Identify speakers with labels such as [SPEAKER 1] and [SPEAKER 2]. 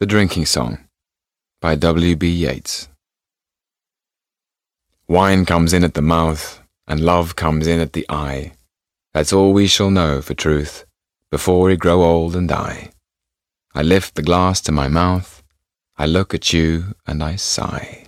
[SPEAKER 1] The Drinking Song by W. B. Yeats. Wine comes in at the mouth, and love comes in at the eye. That's all we shall know for truth before we grow old and die. I lift the glass to my mouth, I look at you and I sigh.